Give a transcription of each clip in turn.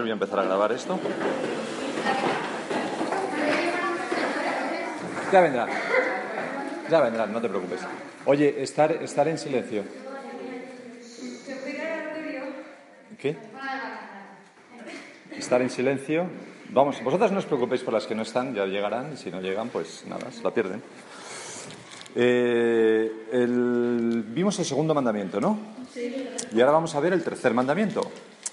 Voy a empezar a grabar esto. Ya vendrá. Ya vendrá, no te preocupes. Oye, estar, estar en silencio. ¿Qué? Estar en silencio. Vamos, vosotras no os preocupéis por las que no están, ya llegarán, y si no llegan, pues nada, se la pierden. Eh, el- vimos el segundo mandamiento, ¿no? Sí. Y ahora vamos a ver el tercer mandamiento,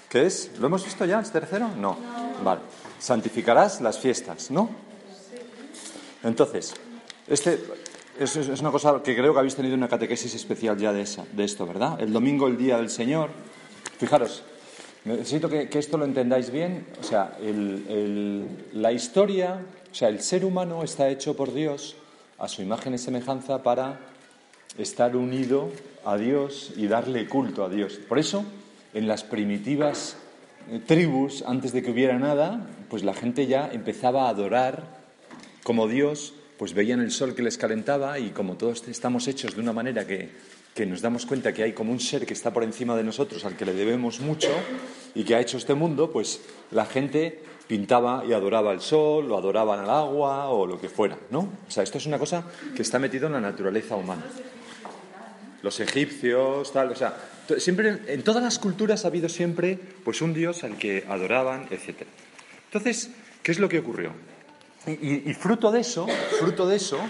que es, ¿lo hemos visto ya, el tercero? No. Vale. Santificarás las fiestas, ¿no? Entonces, este es, es una cosa que creo que habéis tenido una catequesis especial ya de, esa, de esto, ¿verdad? El domingo, el día del Señor. Fijaros, necesito que, esto lo entendáis bien. O sea, la historia, o sea, el ser humano está hecho por Dios a su imagen y semejanza para estar unido a Dios y darle culto a Dios. Por eso, en las primitivas eh, tribus, antes de que hubiera nada, pues la gente ya empezaba a adorar como Dios, pues veían el sol que les calentaba y como todos estamos hechos de una manera que, que nos damos cuenta que hay como un ser que está por encima de nosotros, al que le debemos mucho y que ha hecho este mundo, pues la gente pintaba y adoraba el sol, o adoraban al agua o lo que fuera, ¿no? O sea, esto es una cosa que está metido en la naturaleza humana los egipcios, tal, o sea, siempre en todas las culturas ha habido siempre pues un dios al que adoraban, etc. Entonces, ¿qué es lo que ocurrió? Y, y- fruto de eso, fruto de eso,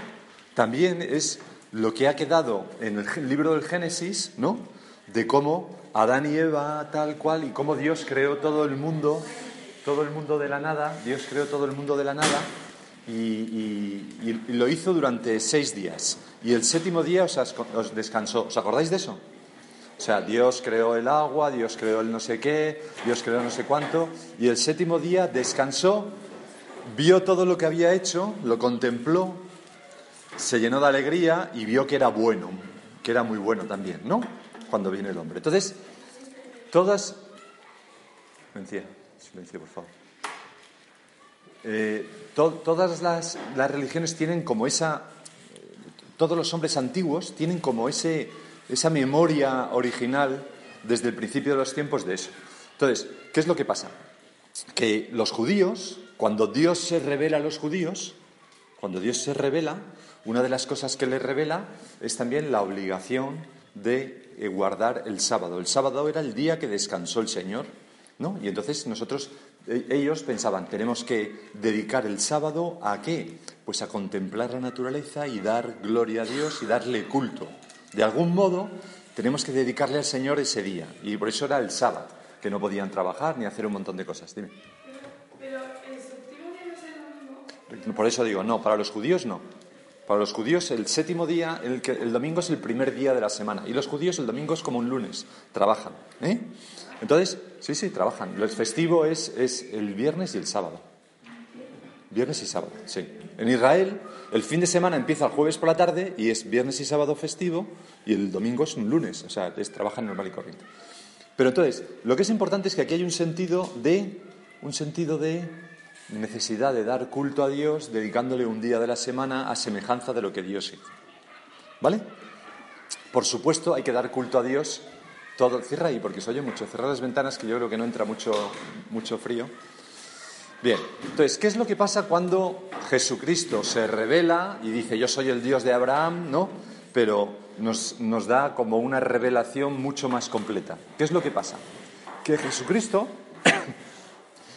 también es lo que ha quedado en el libro del Génesis, ¿no? De cómo Adán y Eva, tal cual, y cómo Dios creó todo el mundo, todo el mundo de la nada, Dios creó todo el mundo de la nada, y, lo hizo durante seis días. Y el séptimo día os, os descansó. ¿Os acordáis de eso? O sea, Dios creó el agua, Dios creó el no sé qué, Dios creó no sé cuánto, y el séptimo día descansó, vio todo lo que había hecho, lo contempló, se llenó de alegría y vio que era bueno, que era muy bueno también, ¿no? Cuando viene el hombre. Entonces, todas... Silencio, silencio, por favor. Eh, to- todas las, religiones tienen como esa, todos los hombres antiguos tienen como ese, esa memoria original desde el principio de los tiempos de eso. Entonces, ¿qué es lo que pasa? Que los judíos, cuando Dios se revela a los judíos, cuando Dios se revela, una de las cosas que les revela es también la obligación de eh, guardar el sábado. El sábado era el día que descansó el Señor, ¿no? Y entonces nosotros, ellos pensaban, tenemos que dedicar el sábado a qué? Pues a contemplar la naturaleza y dar gloria a Dios y darle culto. De algún modo, tenemos que dedicarle al Señor ese día. Y por eso era el sábado, que no podían trabajar ni hacer un montón de cosas. Dime. Pero el séptimo día no es el domingo. Por eso digo, no, para los judíos no. Para los judíos el séptimo día, el, domingo es el primer día de la semana. Y los judíos el domingo es como un lunes, trabajan. ¿eh? Entonces, sí, sí, trabajan. El festivo es, es el viernes y el sábado. Viernes y sábado, sí. En Israel el fin de semana empieza el jueves por la tarde y es viernes y sábado festivo y el domingo es un lunes, o sea, es trabajan normal y corriente. Pero entonces, lo que es importante es que aquí hay un sentido de un sentido de necesidad de dar culto a Dios, dedicándole un día de la semana a semejanza de lo que Dios hizo. ¿Vale? Por supuesto, hay que dar culto a Dios todo. Cierra ahí, porque se oye mucho. Cerrar las ventanas, que yo creo que no entra mucho, mucho frío. Bien, entonces, ¿qué es lo que pasa cuando Jesucristo se revela y dice, yo soy el Dios de Abraham, ¿no? Pero nos, nos da como una revelación mucho más completa. ¿Qué es lo que pasa? Que Jesucristo,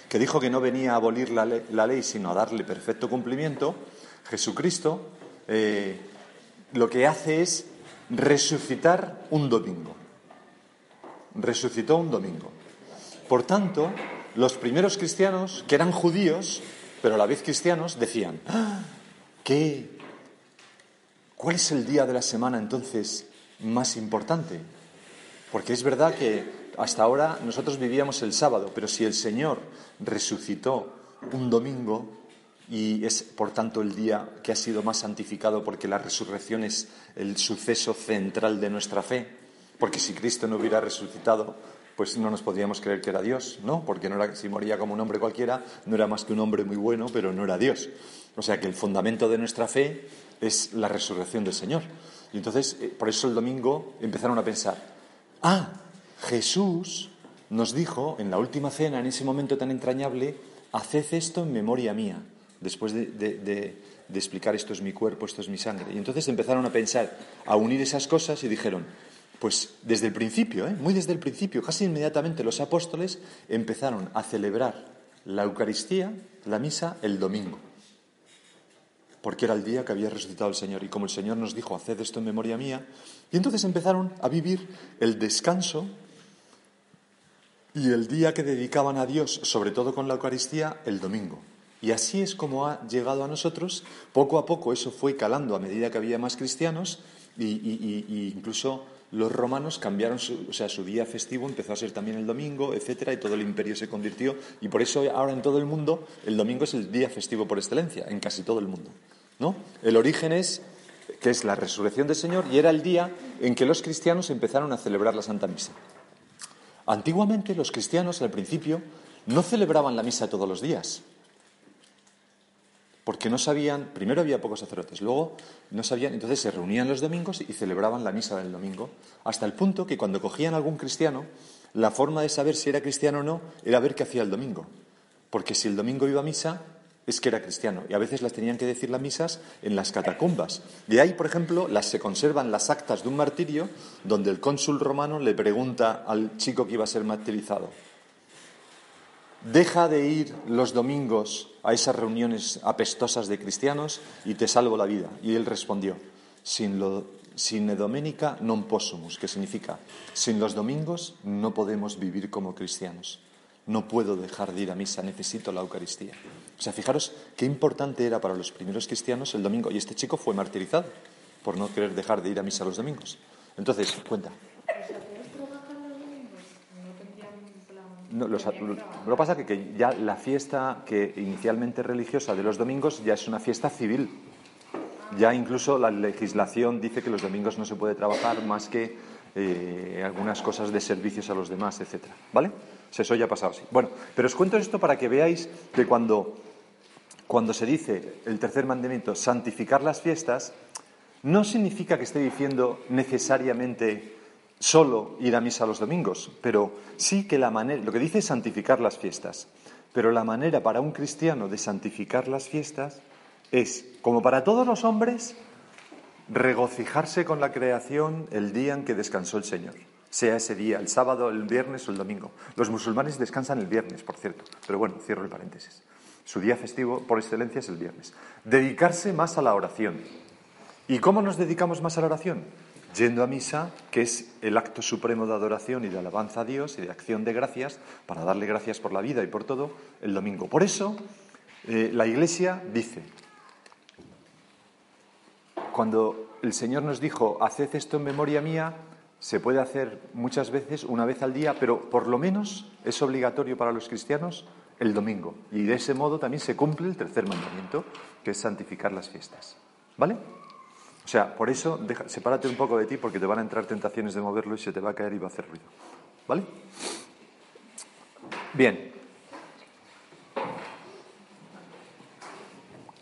que dijo que no venía a abolir la ley, sino a darle perfecto cumplimiento, Jesucristo eh, lo que hace es resucitar un domingo. Resucitó un domingo. Por tanto, los primeros cristianos, que eran judíos, pero a la vez cristianos, decían, "Ah, ¿qué? ¿Cuál es el día de la semana entonces más importante? Porque es verdad que hasta ahora nosotros vivíamos el sábado, pero si el Señor resucitó un domingo y es por tanto el día que ha sido más santificado porque la resurrección es el suceso central de nuestra fe, porque si Cristo no hubiera resucitado, pues no nos podríamos creer que era Dios, ¿no? Porque no si moría como un hombre cualquiera, no era más que un hombre muy bueno, pero no era Dios. O sea que el fundamento de nuestra fe es la resurrección del Señor. Y entonces, eh, por eso el domingo empezaron a pensar, ah, Jesús nos dijo en la última cena, en ese momento tan entrañable, haced esto en memoria mía, después de, explicar esto es mi cuerpo, esto es mi sangre. Y entonces empezaron a pensar, a unir esas cosas y dijeron, pues desde el principio, ¿eh? muy desde el principio, casi inmediatamente los apóstoles empezaron a celebrar la Eucaristía, la misa, el domingo. Porque era el día que había resucitado el Señor. Y como el Señor nos dijo, haced esto en memoria mía. Y entonces empezaron a vivir el descanso y el día que dedicaban a Dios, sobre todo con la Eucaristía, el domingo. Y así es como ha llegado a nosotros. Poco a poco eso fue calando a medida que había más cristianos y, incluso los romanos cambiaron su, o sea, su día festivo, empezó a ser también el domingo, etcétera, y todo el imperio se convirtió. Y por eso ahora en todo el mundo el domingo es el día festivo por excelencia, en casi todo el mundo. ¿no? El origen es que es la resurrección del Señor y era el día en que los cristianos empezaron a celebrar la Santa Misa. Antiguamente los cristianos al principio no celebraban la misa todos los días, porque no sabían, primero había pocos sacerdotes, luego no sabían, entonces se reunían los domingos y celebraban la misa del domingo, hasta el punto que cuando cogían a algún cristiano, la forma de saber si era cristiano o no era ver qué hacía el domingo, porque si el domingo iba a misa, es que era cristiano, y a veces las tenían que decir las misas en las catacumbas. De ahí, por ejemplo, las se conservan las actas de un martirio, donde el cónsul romano le pregunta al chico que iba a ser martirizado, deja de ir los domingos a esas reuniones apestosas de cristianos y te salvo la vida. Y él respondió, sin, domenica non possumus, que significa, sin los domingos no podemos vivir como cristianos. No puedo dejar de ir a misa, necesito la Eucaristía. O sea, fijaros qué importante era para los primeros cristianos el domingo. Y este chico fue martirizado por no querer dejar de ir a misa los domingos. Entonces, cuenta. No, lo que pasa es que, ya la fiesta que inicialmente religiosa de los domingos ya es una fiesta civil. Ya incluso la legislación dice que los domingos no se puede trabajar más que eh, algunas cosas de servicios a los demás, etcétera. ¿Vale? eso ya ha pasado así. Bueno, pero os cuento esto para que veáis que cuando, cuando se dice el tercer mandamiento, santificar las fiestas, no significa que esté diciendo necesariamente solo ir a misa los domingos, pero sí que la manera, lo que dice es santificar las fiestas, pero la manera para un cristiano de santificar las fiestas es, como para todos los hombres, regocijarse con la creación el día en que descansó el Señor, sea ese día, el sábado, el viernes o el domingo. Los musulmanes descansan el viernes, por cierto, pero bueno, cierro el paréntesis. Su día festivo por excelencia es el viernes. Dedicarse más a la oración. ¿Y cómo nos dedicamos más a la oración? yendo a misa, que es el acto supremo de adoración y de alabanza a Dios y de acción de gracias, para darle gracias por la vida y por todo, el domingo. Por eso, eh, la Iglesia dice, cuando el Señor nos dijo, haced esto en memoria mía, se puede hacer muchas veces, una vez al día, pero por lo menos es obligatorio para los cristianos el domingo. Y de ese modo también se cumple el tercer mandamiento, que es santificar las fiestas. ¿Vale? O sea, por eso, sepárate un poco de ti porque te van a entrar tentaciones de moverlo y se te va a caer y va a hacer ruido. ¿Vale? Bien.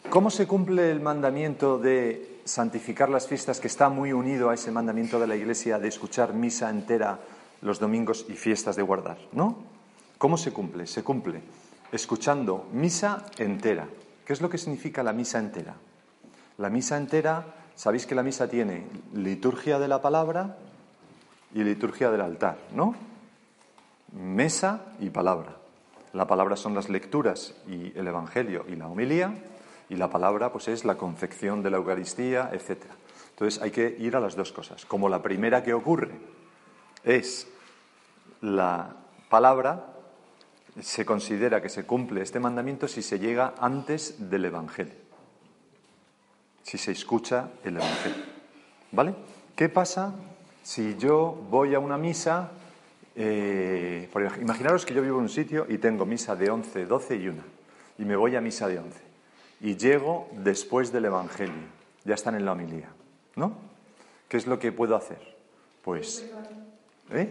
¿Cómo se cumple el mandamiento de santificar las fiestas que está muy unido a ese mandamiento de la Iglesia de escuchar misa entera los domingos y fiestas de guardar? ¿No? ¿Cómo se cumple? Se cumple escuchando misa entera. ¿Qué es lo que significa la misa entera? La misa entera Sabéis que la misa tiene liturgia de la palabra y liturgia del altar, ¿no? Mesa y palabra. La palabra son las lecturas y el Evangelio y la homilía, y la palabra pues es la confección de la Eucaristía, etc. Entonces hay que ir a las dos cosas. Como la primera que ocurre es la palabra, se considera que se cumple este mandamiento si se llega antes del Evangelio si se escucha el Evangelio. ¿Vale? ¿Qué pasa si yo voy a una misa? Eh, imaginaros que yo vivo en un sitio y tengo misa de 11, 12 y 1. Y me voy a misa de 11. Y llego después del Evangelio. Ya están en la homilía. ¿No? ¿Qué es lo que puedo hacer? Pues. ¿Eh?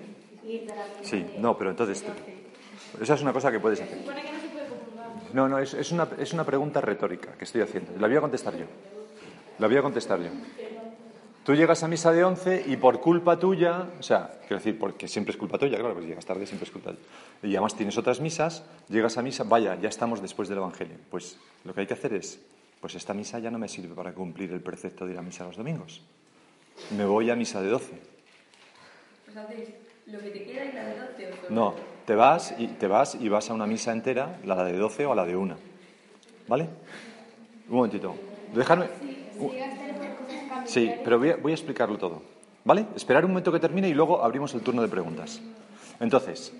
Sí, no, pero entonces. Esa es una cosa que puedes hacer. No, no, es, es, una, es una pregunta retórica que estoy haciendo. La voy a contestar yo. La voy a contestar yo. Tú llegas a misa de 11 y por culpa tuya, o sea, quiero decir, porque siempre es culpa tuya, claro, pues llegas tarde, siempre es culpa tuya. Y además tienes otras misas, llegas a misa, vaya, ya estamos después del Evangelio. Pues lo que hay que hacer es, pues esta misa ya no me sirve para cumplir el precepto de ir a misa los domingos. Me voy a misa de 12. Pues lo que te queda y la de 12 o No, te vas y te vas y vas a una misa entera, la de 12 o a la de 1. ¿Vale? Un momentito. Dejarme. Sí, pero voy a, voy a explicarlo todo. ¿Vale? Esperar un momento que termine y luego abrimos el turno de preguntas. Entonces,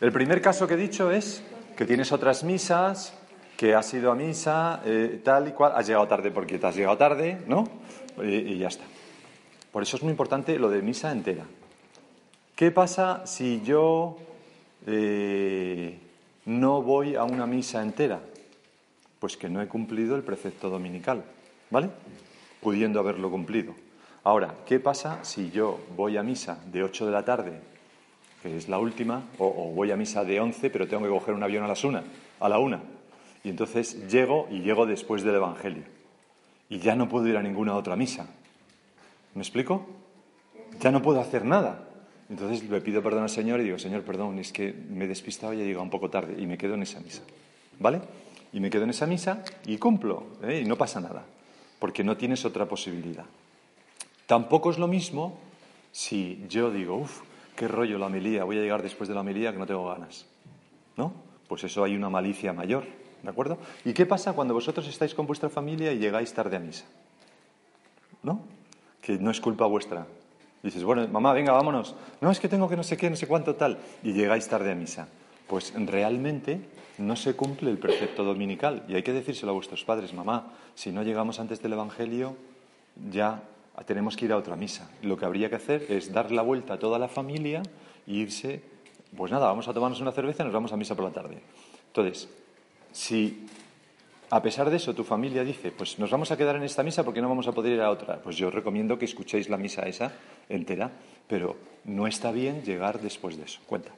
el primer caso que he dicho es que tienes otras misas, que has ido a misa, eh, tal y cual, has llegado tarde porque te has llegado tarde, ¿no? Y, y ya está. Por eso es muy importante lo de misa entera. ¿Qué pasa si yo eh, no voy a una misa entera? Pues que no he cumplido el precepto dominical, ¿vale? Pudiendo haberlo cumplido. Ahora, ¿qué pasa si yo voy a misa de 8 de la tarde, que es la última, o, o voy a misa de 11, pero tengo que coger un avión a las una, a la una? Y entonces llego y llego después del Evangelio. Y ya no puedo ir a ninguna otra misa. ¿Me explico? Ya no puedo hacer nada. Entonces le pido perdón al Señor y digo, Señor, perdón, es que me he despistado y he llegado un poco tarde y me quedo en esa misa. ¿Vale? Y me quedo en esa misa y cumplo, ¿eh? y no pasa nada, porque no tienes otra posibilidad. Tampoco es lo mismo si yo digo, uff, qué rollo la homilía, voy a llegar después de la homilía que no tengo ganas. ¿No? Pues eso hay una malicia mayor, ¿de acuerdo? ¿Y qué pasa cuando vosotros estáis con vuestra familia y llegáis tarde a misa? ¿No? Que no es culpa vuestra. Dices, bueno, mamá, venga, vámonos. No, es que tengo que no sé qué, no sé cuánto tal. Y llegáis tarde a misa. Pues realmente no se cumple el precepto dominical. Y hay que decírselo a vuestros padres, mamá, si no llegamos antes del Evangelio, ya tenemos que ir a otra misa. Lo que habría que hacer es dar la vuelta a toda la familia e irse, pues nada, vamos a tomarnos una cerveza y nos vamos a misa por la tarde. Entonces, si a pesar de eso tu familia dice, pues nos vamos a quedar en esta misa porque no vamos a poder ir a otra, pues yo recomiendo que escuchéis la misa esa entera, pero no está bien llegar después de eso. Cuenta.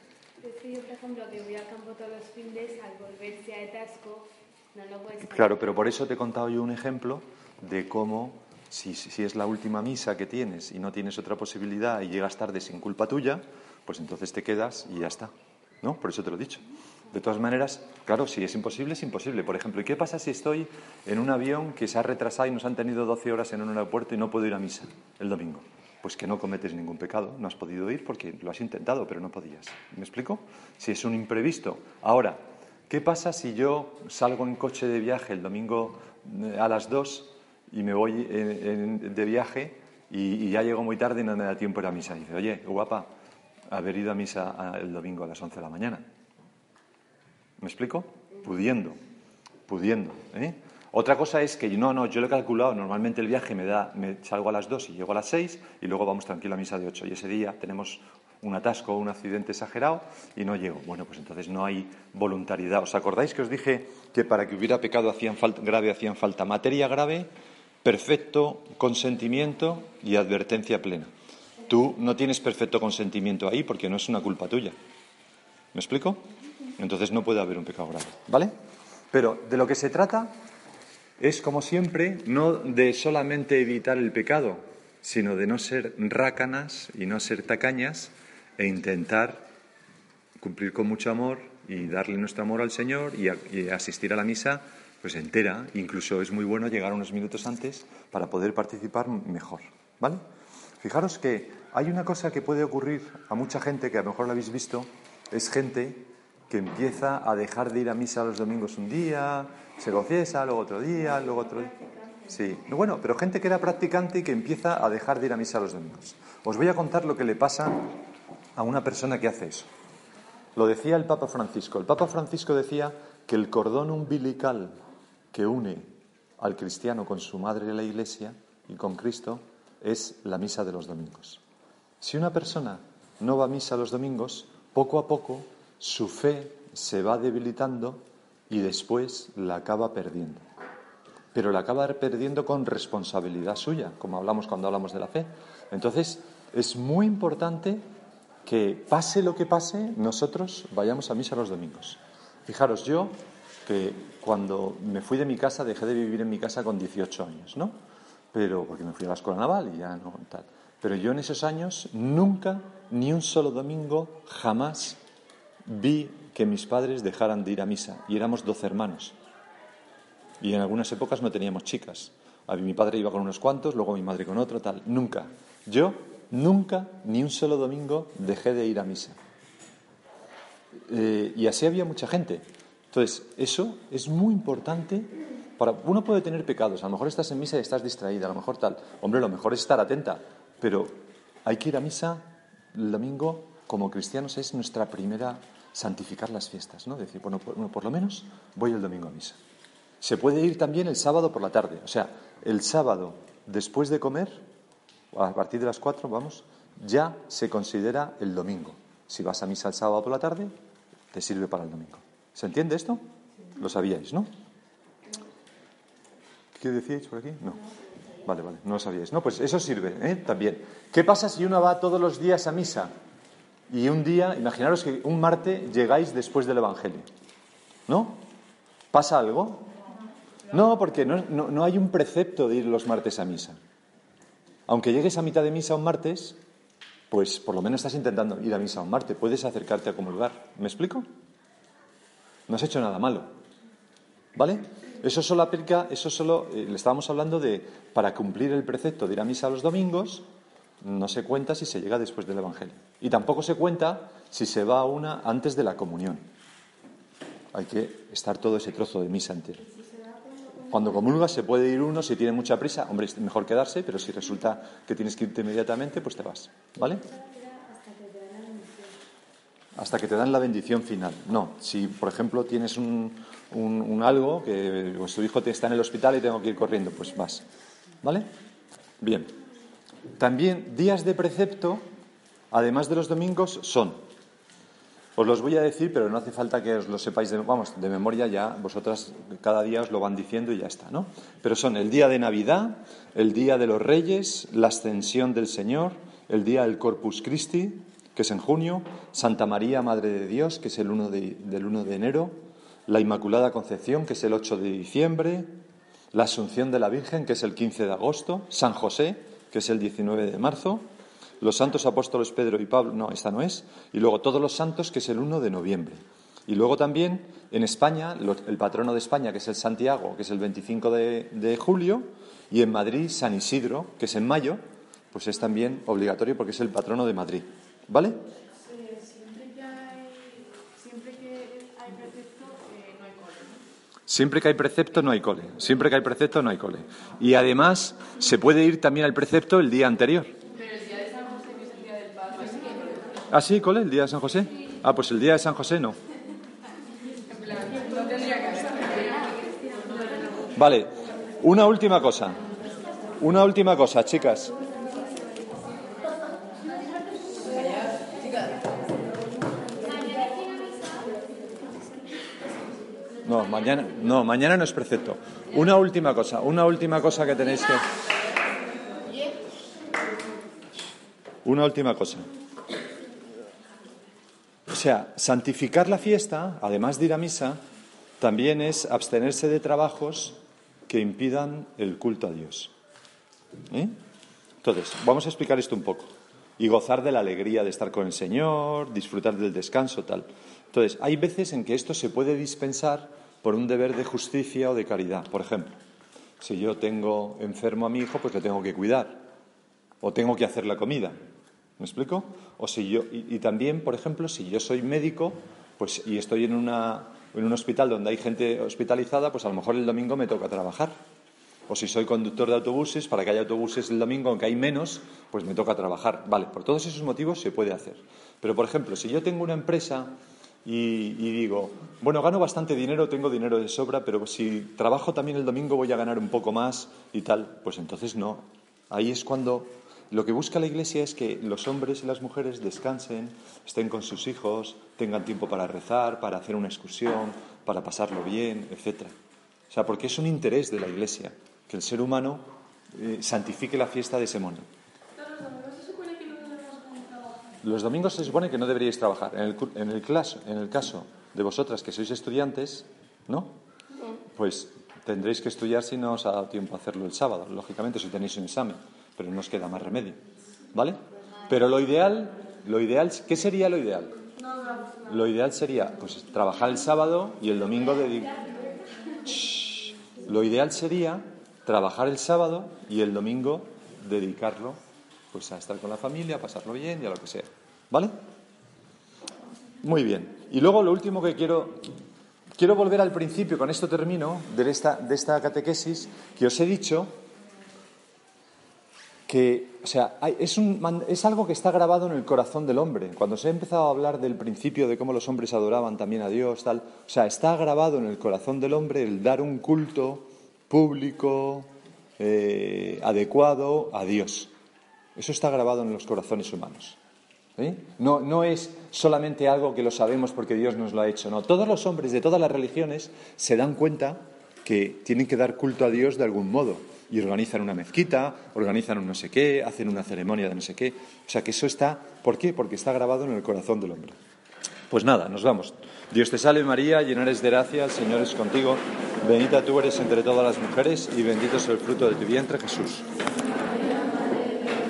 Es que yo, por ejemplo, que voy al campo todos los fines, al volver si hay atasco, no lo puedes Claro, pero por eso te he contado yo un ejemplo de cómo, si, si es la última misa que tienes y no tienes otra posibilidad y llegas tarde sin culpa tuya, pues entonces te quedas y ya está. ¿No? Por eso te lo he dicho. De todas maneras, claro, si es imposible, es imposible. Por ejemplo, ¿y qué pasa si estoy en un avión que se ha retrasado y nos han tenido 12 horas en un aeropuerto y no puedo ir a misa el domingo? Pues que no cometes ningún pecado, no has podido ir porque lo has intentado, pero no podías. ¿Me explico? Si es un imprevisto. Ahora, ¿qué pasa si yo salgo en coche de viaje el domingo eh, a las 2 y me voy en- en- de viaje y, y ya llego muy tarde y no me da tiempo ir a misa? Y dice, oye, guapa, haber ido a misa a- el domingo a las 11 de la mañana. ¿Me explico? Pudiendo, pudiendo. ¿eh? Otra cosa es que no, no, yo lo he calculado, normalmente el viaje me da, me salgo a las 2 y llego a las 6 y luego vamos tranquilo a misa de 8 y ese día tenemos un atasco o un accidente exagerado y no llego. Bueno, pues entonces no hay voluntariedad. ¿Os acordáis que os dije que para que hubiera pecado hacían falta, grave hacían falta materia grave, perfecto consentimiento y advertencia plena? Tú no tienes perfecto consentimiento ahí porque no es una culpa tuya. ¿Me explico? Entonces no puede haber un pecado grave, ¿vale? Pero de lo que se trata es, como siempre, no de solamente evitar el pecado, sino de no ser rácanas y no ser tacañas e intentar cumplir con mucho amor y darle nuestro amor al Señor y, asistir a la misa pues entera. Incluso es muy bueno llegar unos minutos antes para poder participar mejor, ¿vale? Fijaros que hay una cosa que puede ocurrir a mucha gente que a lo mejor la habéis visto, es gente que empieza a dejar de ir a misa los domingos un día, se confiesa, luego otro día, luego otro día. Sí, bueno, pero gente que era practicante y que empieza a dejar de ir a misa los domingos. Os voy a contar lo que le pasa a una persona que hace eso. Lo decía el Papa Francisco. El Papa Francisco decía que el cordón umbilical que une al cristiano con su madre la Iglesia y con Cristo es la misa de los domingos. Si una persona no va a misa los domingos, poco a poco su fe se va debilitando y después la acaba perdiendo. Pero la acaba perdiendo con responsabilidad suya, como hablamos cuando hablamos de la fe. Entonces, es muy importante que pase lo que pase, nosotros vayamos a misa los domingos. Fijaros, yo que cuando me fui de mi casa dejé de vivir en mi casa con 18 años, ¿no? pero porque me fui a la escuela naval y ya no tal. Pero yo en esos años nunca, ni un solo domingo, jamás vi que mis padres dejaran de ir a misa. Y éramos doce hermanos. Y en algunas épocas no teníamos chicas. A mí, mi padre iba con unos cuantos, luego mi madre con otro, tal. Nunca. Yo nunca, ni un solo domingo, dejé de ir a misa. Eh, y así había mucha gente. Entonces, eso es muy importante. Para, uno puede tener pecados, a lo mejor estás en misa y estás distraída, a lo mejor tal. Hombre, lo mejor es estar atenta, pero hay que ir a misa el domingo como cristianos es nuestra primera santificar las fiestas, ¿no? Decir, bueno, por, bueno, por lo menos voy el domingo a misa. Se puede ir también el sábado por la tarde, o sea, el sábado después de comer, a partir de las cuatro, vamos, ya se considera el domingo. Si vas a misa el sábado por la tarde, te sirve para el domingo. ¿Se entiende esto? Lo sabíais, ¿no? ¿Qué decíais por aquí? No. Vale, vale, no lo sabíais. No, pues eso sirve, ¿eh? También. ¿Qué pasa si uno va todos los días a misa y un día, imaginaros que un martes llegáis después del Evangelio? ¿No? ¿Pasa algo? No, porque no, no, hay un precepto de ir los martes a misa. Aunque llegues a mitad de misa un martes, pues por lo menos estás intentando ir a misa un martes, puedes acercarte a comulgar. ¿Me explico? No has hecho nada malo. ¿Vale? Eso solo aplica, eso solo, eh, le estábamos hablando de, para cumplir el precepto de ir a misa los domingos, no se cuenta si se llega después del Evangelio. Y tampoco se cuenta si se va a una antes de la comunión. Hay que estar todo ese trozo de misa entero. Cuando comulgas se puede ir uno, si tiene mucha prisa, hombre, es mejor quedarse, pero si resulta que tienes que irte inmediatamente, pues te vas. ¿Vale? Hasta que te dan la bendición final. No, si por ejemplo tienes un, un, un algo, que pues, tu hijo te está en el hospital y tengo que ir corriendo, pues vas. ¿Vale? Bien. También días de precepto, además de los domingos, son. Os los voy a decir, pero no hace falta que os lo sepáis de, vamos, de memoria ya, vosotras cada día os lo van diciendo y ya está, ¿no? Pero son el día de Navidad, el día de los Reyes, la ascensión del Señor, el día del Corpus Christi, que es en junio, Santa María, Madre de Dios, que es el 1 de, del 1 de enero, la Inmaculada Concepción, que es el 8 de diciembre, la Asunción de la Virgen, que es el 15 de agosto, San José, que es el 19 de marzo, los santos apóstoles Pedro y Pablo, no, esta no es, y luego todos los santos, que es el 1 de noviembre. Y luego también en España, el patrono de España, que es el Santiago, que es el 25 de, de julio, y en Madrid, San Isidro, que es en mayo, pues es también obligatorio porque es el patrono de Madrid. ¿Vale? Siempre que hay precepto no hay cole. Siempre que hay precepto no hay cole. Y además se puede ir también al precepto el día anterior. Pero el día de San José, que es el día del Padre, sí que ¿Ah, sí, cole? ¿El día de San José? Ah, pues el día de San José no. Vale, una última cosa. Una última cosa, chicas. No, mañana, no, mañana no es precepto. Una última cosa, una última cosa que tenéis que. Una última cosa. O sea, santificar la fiesta, además de ir a misa, también es abstenerse de trabajos que impidan el culto a Dios. ¿Eh? Entonces, vamos a explicar esto un poco. Y gozar de la alegría de estar con el Señor, disfrutar del descanso, tal. Entonces, hay veces en que esto se puede dispensar por un deber de justicia o de caridad. Por ejemplo, si yo tengo enfermo a mi hijo, pues le tengo que cuidar. O tengo que hacer la comida. ¿Me explico? O si yo, y, también, por ejemplo, si yo soy médico pues, y estoy en, una, en un hospital donde hay gente hospitalizada, pues a lo mejor el domingo me toca trabajar. O si soy conductor de autobuses, para que haya autobuses el domingo, aunque hay menos, pues me toca trabajar. Vale, por todos esos motivos se puede hacer. Pero, por ejemplo, si yo tengo una empresa y, digo, bueno, gano bastante dinero, tengo dinero de sobra, pero si trabajo también el domingo voy a ganar un poco más y tal, pues entonces no. Ahí es cuando lo que busca la Iglesia es que los hombres y las mujeres descansen, estén con sus hijos, tengan tiempo para rezar, para hacer una excursión, para pasarlo bien, etc. O sea, porque es un interés de la Iglesia que el ser humano eh, santifique la fiesta de ese modo. Todos los domingos se supone que no debemos como trabajar. Los domingos se supone que no deberíais trabajar. En el, en el, en el caso de vosotras que sois estudiantes, ¿no? Pues tendréis que estudiar si no os ha dado tiempo a hacerlo el sábado, lógicamente, si tenéis un examen, pero no os queda más remedio. ¿Vale? Pero lo ideal, lo ideal, ¿qué sería lo ideal? Lo ideal sería pues trabajar el sábado y el domingo dedicar. Lo ideal sería trabajar el sábado y el domingo dedicarlo pues a estar con la familia, a pasarlo bien y a lo que sea. ¿Vale? Muy bien. Y luego lo último que quiero quiero volver al principio, con esto termino, de esta, de esta catequesis que os he dicho que, o sea, es, un, es, algo que está grabado en el corazón del hombre. Cuando se ha empezado a hablar del principio de cómo los hombres adoraban también a Dios, tal, o sea, está grabado en el corazón del hombre el dar un culto público, eh, adecuado a Dios. Eso está grabado en los corazones humanos. No, no es solamente algo que lo sabemos porque Dios nos lo ha hecho, no. Todos los hombres de todas las religiones se dan cuenta que tienen que dar culto a Dios de algún modo y organizan una mezquita, organizan un no sé qué, hacen una ceremonia de no sé qué. O sea que eso está, ¿por qué? Porque está grabado en el corazón del hombre. Pues nada, nos vamos. Dios te salve María, llena eres de gracia, el Señor es contigo, bendita tú eres entre todas las mujeres y bendito es el fruto de tu vientre Jesús.